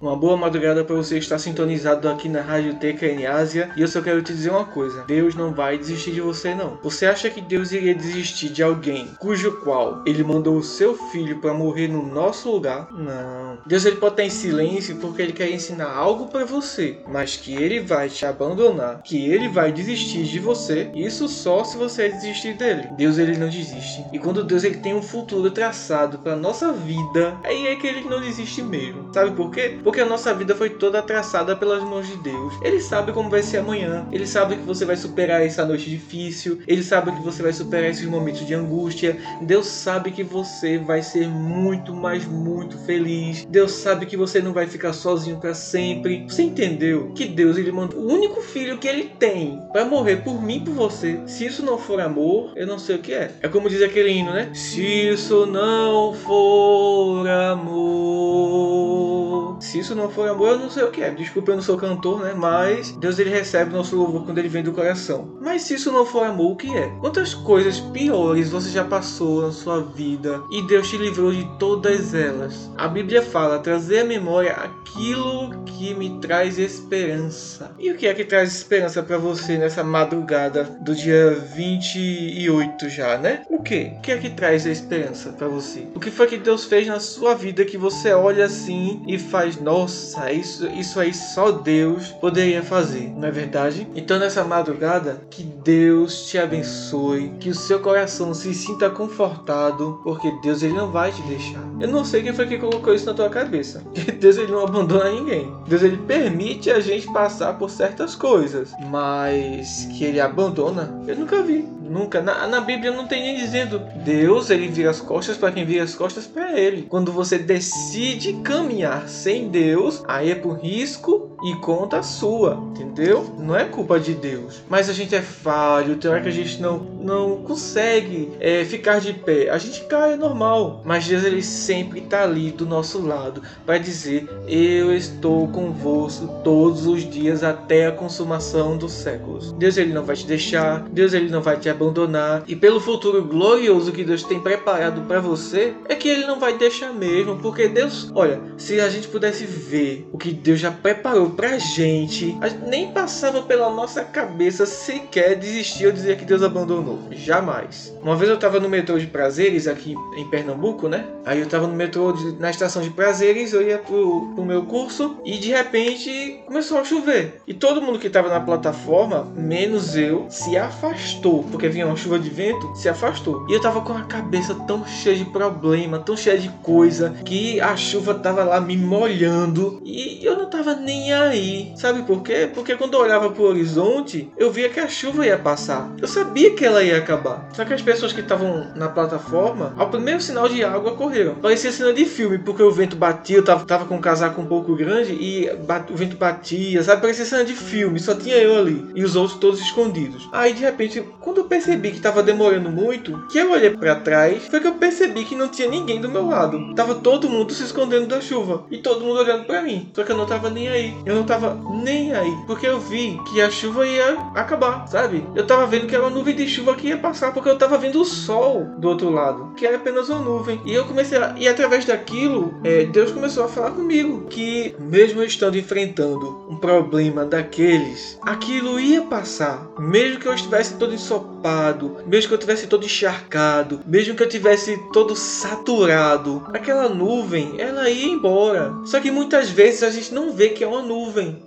Uma boa madrugada para você estar sintonizado aqui na Rádio TKN Ásia. E eu só quero te dizer uma coisa: Deus não vai desistir de você, não. Você acha que Deus iria desistir de alguém cujo qual ele mandou o seu filho para morrer no nosso lugar? Não. Deus ele pode estar em silêncio porque ele quer ensinar algo para você, mas que ele vai te abandonar, que ele vai desistir de você, isso só se você desistir dele. Deus ele não desiste. E quando Deus ele tem um futuro traçado para nossa vida, aí é que ele não desiste mesmo. Sabe por quê? Porque a nossa vida foi toda traçada pelas mãos de Deus. Ele sabe como vai ser amanhã. Ele sabe que você vai superar essa noite difícil. Ele sabe que você vai superar esses momentos de angústia. Deus sabe que você vai ser muito, mas muito feliz. Deus sabe que você não vai ficar sozinho para sempre. Você entendeu que Deus ele mandou o único filho que ele tem para morrer por mim, por você. Se isso não for amor, eu não sei o que é. É como diz aquele hino, né? Se isso não for amor, se isso não for amor, eu não sei o que é. Desculpa, eu não sou cantor, né? Mas Deus ele recebe nosso louvor quando ele vem do coração. Mas se isso não for amor, o que é? Quantas coisas piores você já passou na sua vida e Deus te livrou de todas elas? A Bíblia fala: trazer à memória aquilo que me traz esperança. E o que é que traz esperança para você nessa madrugada do dia 28 já, né? O que? O que é que traz a esperança para você? O que foi que Deus fez na sua vida que você olha assim e faz nossa, isso, isso aí só Deus poderia fazer, não é verdade? Então nessa madrugada, que Deus te abençoe, que o seu coração se sinta confortado, porque Deus ele não vai te deixar. Eu não sei quem foi que colocou isso na tua cabeça. Deus ele não abandona ninguém. Deus ele permite a gente passar por certas coisas, mas que ele abandona, eu nunca vi. Nunca. Na, na Bíblia não tem nem dizendo Deus, ele vira as costas para quem vira as costas para ele. Quando você decide caminhar sem Deus, aí é por risco e conta sua, entendeu? Não é culpa de Deus. Mas a gente é falho, tem hora que a gente não, não consegue é, ficar de pé. A gente cai, é normal. Mas Deus ele sempre está ali do nosso lado para dizer: Eu estou convosco todos os dias até a consumação dos séculos. Deus ele não vai te deixar, Deus ele não vai te abandonar. E pelo futuro glorioso que Deus tem preparado para você, é que ele não vai deixar mesmo, porque Deus, olha, se a gente pudesse ver o que Deus já preparou pra gente, nem passava pela nossa cabeça sequer desistir ou dizer que Deus abandonou. Jamais. Uma vez eu tava no metrô de Prazeres, aqui em Pernambuco, né? Aí eu tava no metrô, de, na estação de Prazeres, eu ia pro, pro meu curso e de repente começou a chover. E todo mundo que tava na plataforma, menos eu, se afastou, porque vinha uma chuva de vento, se afastou. E eu tava com a cabeça tão cheia de problema, tão cheia de coisa, que a chuva tava lá me molhando e eu não tava nem aí. Sabe por quê? Porque quando eu olhava pro horizonte, eu via que a chuva ia passar. Eu sabia que ela ia acabar. Só que as pessoas que estavam na plataforma, ao primeiro sinal de água, correram. Parecia cena de filme, porque o vento batia, eu tava, tava com um casaco um pouco grande e o vento batia, sabe? Parecia cena de filme, só tinha eu ali. E os outros todos escondidos. Aí de repente, quando eu percebi que tava demorando muito, que eu olhei para trás, foi que eu percebi que não tinha ninguém do meu lado. Tava todo mundo se escondendo da chuva. E todo mundo olhando para mim. Só que eu não tava nem aí. Eu não tava nem aí. Porque eu vi que a chuva ia acabar, sabe? Eu tava vendo que era uma nuvem de chuva que ia passar. Porque eu tava vendo o sol do outro lado. Que era apenas uma nuvem. E eu comecei a. E através daquilo, é, Deus começou a falar comigo. Que mesmo estando enfrentando um problema daqueles, aquilo ia passar. Mesmo que eu estivesse todo ensopado. Mesmo que eu estivesse todo encharcado. Mesmo que eu tivesse todo saturado. Aquela nuvem, ela ia embora. Só que muitas vezes a gente não vê que é uma nuvem.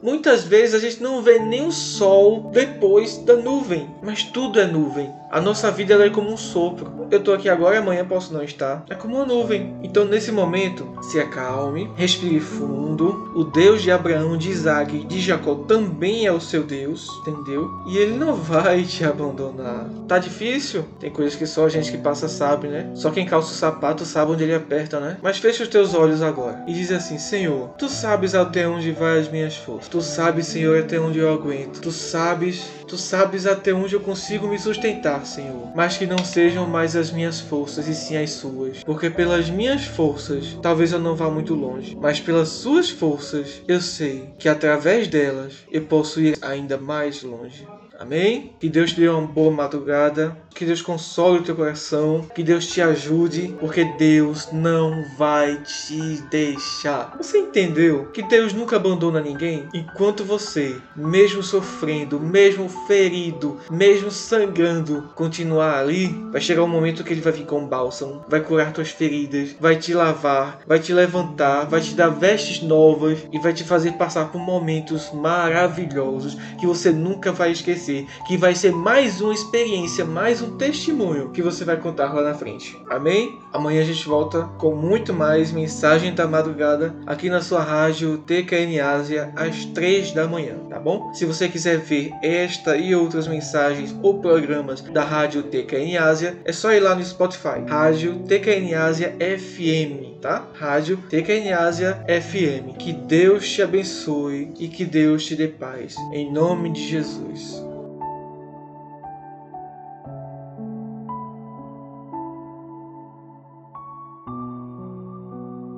Muitas vezes a gente não vê nem o sol depois da nuvem, mas tudo é nuvem. A nossa vida é como um sopro. Eu tô aqui agora amanhã posso não estar. É como uma nuvem. Então, nesse momento, se acalme, respire fundo. O Deus de Abraão, de Isaac e de Jacó também é o seu Deus, entendeu? E ele não vai te abandonar. Tá difícil? Tem coisas que só a gente que passa sabe, né? Só quem calça o sapato sabe onde ele aperta, né? Mas fecha os teus olhos agora e diz assim: Senhor, tu sabes até onde vai as minhas forças. Tu sabes, Senhor, até onde eu aguento. Tu sabes, tu sabes até onde eu consigo me sustentar. Senhor, mas que não sejam mais as minhas forças e sim as suas, porque pelas minhas forças talvez eu não vá muito longe, mas pelas suas forças eu sei que através delas eu posso ir ainda mais longe. Amém? Que Deus te dê uma boa madrugada. Que Deus console o teu coração. Que Deus te ajude. Porque Deus não vai te deixar. Você entendeu que Deus nunca abandona ninguém? Enquanto você, mesmo sofrendo, mesmo ferido, mesmo sangrando, continuar ali, vai chegar um momento que Ele vai vir com bálsamo. Vai curar tuas feridas. Vai te lavar. Vai te levantar. Vai te dar vestes novas. E vai te fazer passar por momentos maravilhosos que você nunca vai esquecer que vai ser mais uma experiência, mais um testemunho que você vai contar lá na frente. Amém? Amanhã a gente volta com muito mais mensagem da madrugada aqui na sua rádio TKN Ásia às 3 da manhã, tá bom? Se você quiser ver esta e outras mensagens ou programas da rádio TKN Ásia, é só ir lá no Spotify, rádio TKN Ásia FM, tá? Rádio TKN Ásia FM. Que Deus te abençoe e que Deus te dê paz. Em nome de Jesus.